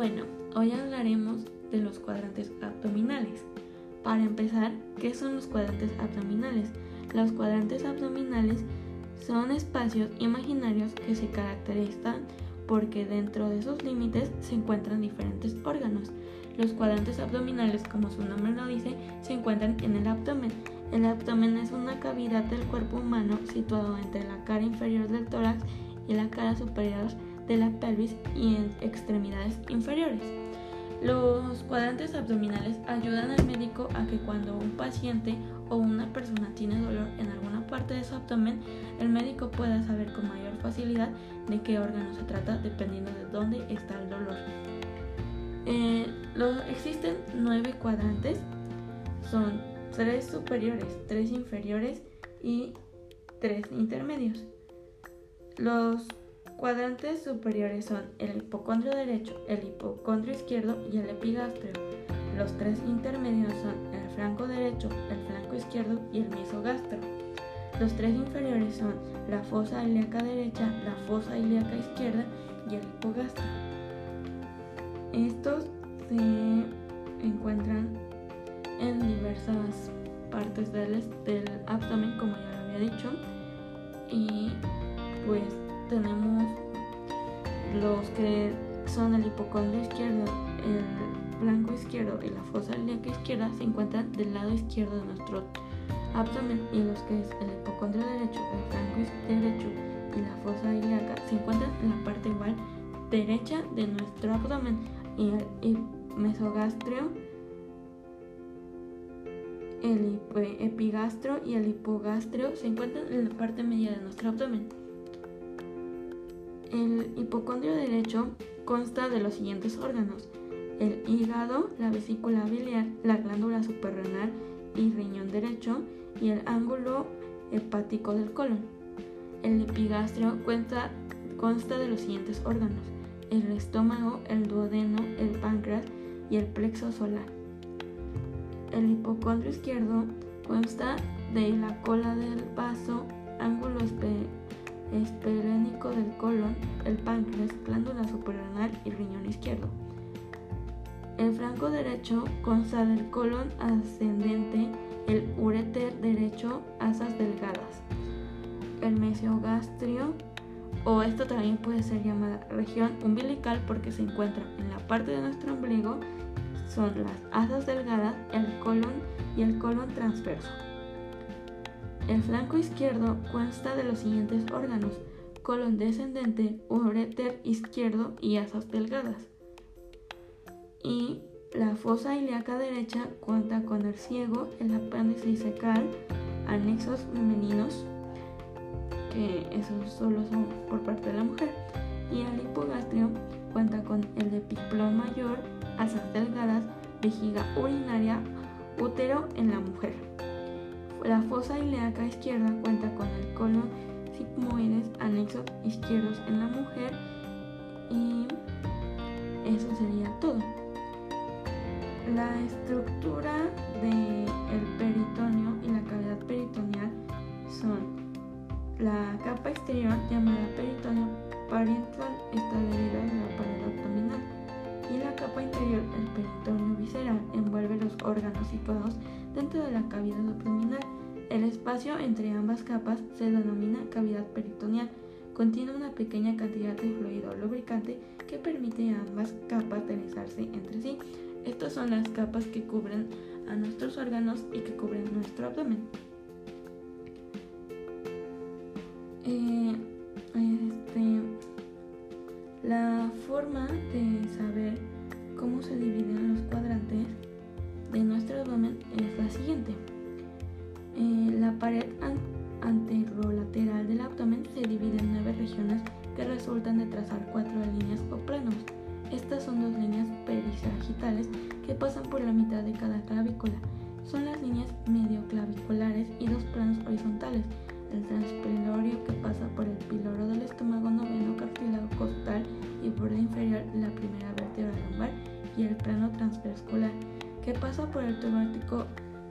bueno, hoy hablaremos de los cuadrantes abdominales. Para empezar, ¿qué son los cuadrantes abdominales? Los cuadrantes abdominales son espacios imaginarios que se caracterizan porque dentro de esos límites se encuentran diferentes órganos. Los cuadrantes abdominales, como su nombre lo dice, se encuentran en el abdomen. El abdomen es una cavidad del cuerpo humano situado entre la cara inferior del tórax y la cara superior de la pelvis y en extremidades inferiores. Los cuadrantes abdominales ayudan al médico a que cuando un paciente o una persona tiene dolor en alguna parte de su abdomen, el médico pueda saber con mayor facilidad de qué órgano se trata dependiendo de dónde está el dolor. Eh, existen nueve cuadrantes, son tres superiores, tres inferiores y tres intermedios. Los cuadrantes superiores son el hipocondrio derecho, el hipocondrio izquierdo y el epigastrio. Los tres intermedios son el flanco derecho, el flanco izquierdo y el mesogastro. Los tres inferiores son la fosa ilíaca derecha, la fosa ilíaca izquierda y el hipogastro. Estos se encuentran en diversas partes del, del abdomen, como ya lo había dicho, y pues tenemos los que son el hipocondrio izquierdo, el blanco izquierdo y la fosa ilíaca izquierda se encuentran del lado izquierdo de nuestro abdomen y los que es el hipocondrio derecho, el flanco derecho y la fosa ilíaca se encuentran en la parte igual derecha de nuestro abdomen y el mesogastrio, el epigastro y el hipogastrio se encuentran en la parte media de nuestro abdomen. El hipocondrio derecho consta de los siguientes órganos: el hígado, la vesícula biliar, la glándula suprarrenal y riñón derecho y el ángulo hepático del colon. El epigastrio consta de los siguientes órganos: el estómago, el duodeno, el páncreas y el plexo solar. El hipocondrio izquierdo consta de la cola del vaso, ángulo esplenénico del colon, el páncreas, glándula suprarrenal y riñón izquierdo. El flanco derecho consta del colon ascendente, el ureter derecho, asas delgadas. El mesogastrio, o esto también puede ser llamada región umbilical porque se encuentra en la parte de nuestro ombligo, son las asas delgadas, el colon y el colon transverso. El flanco izquierdo consta de los siguientes órganos: colon descendente, ureter izquierdo y asas delgadas. Y la fosa ilíaca derecha cuenta con el ciego, el apéndice isecal, anexos femeninos, que esos solo son por parte de la mujer, y el hipogastrio cuenta con el epiplón mayor, asas delgadas, vejiga urinaria, útero en la mujer. La fosa ilíaca izquierda cuenta con el colon sigmoides anexos izquierdos en la mujer y eso sería todo. La estructura del peritoneo y la cavidad peritoneal son la capa exterior llamada peritoneo parental está adherida a la pared abdominal y la capa interior, el peritoneo de la cavidad abdominal. El espacio entre ambas capas se denomina cavidad peritoneal. Contiene una pequeña cantidad de fluido lubricante que permite a ambas capas deslizarse entre sí. Estas son las capas que cubren a nuestros órganos y que cubren nuestro abdomen. Eh, resultan de trazar cuatro líneas o planos. Estas son dos líneas perisagitales que pasan por la mitad de cada clavícula. Son las líneas medioclaviculares y dos planos horizontales. El transpilorio que pasa por el piloro del estómago noveno cartílago costal y borde inferior la primera vértebra lumbar y el plano transverscular que pasa por el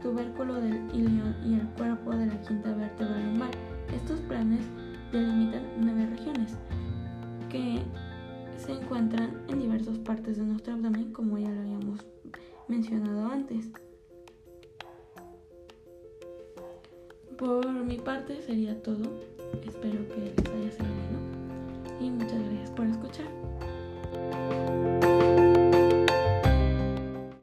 tubérculo del ilion y el cuerpo de la quinta vértebra lumbar. Estos planes delimitan nueve regiones que se encuentran en diversas partes de nuestro abdomen como ya lo habíamos mencionado antes. Por mi parte sería todo. Espero que les haya servido y muchas gracias por escuchar.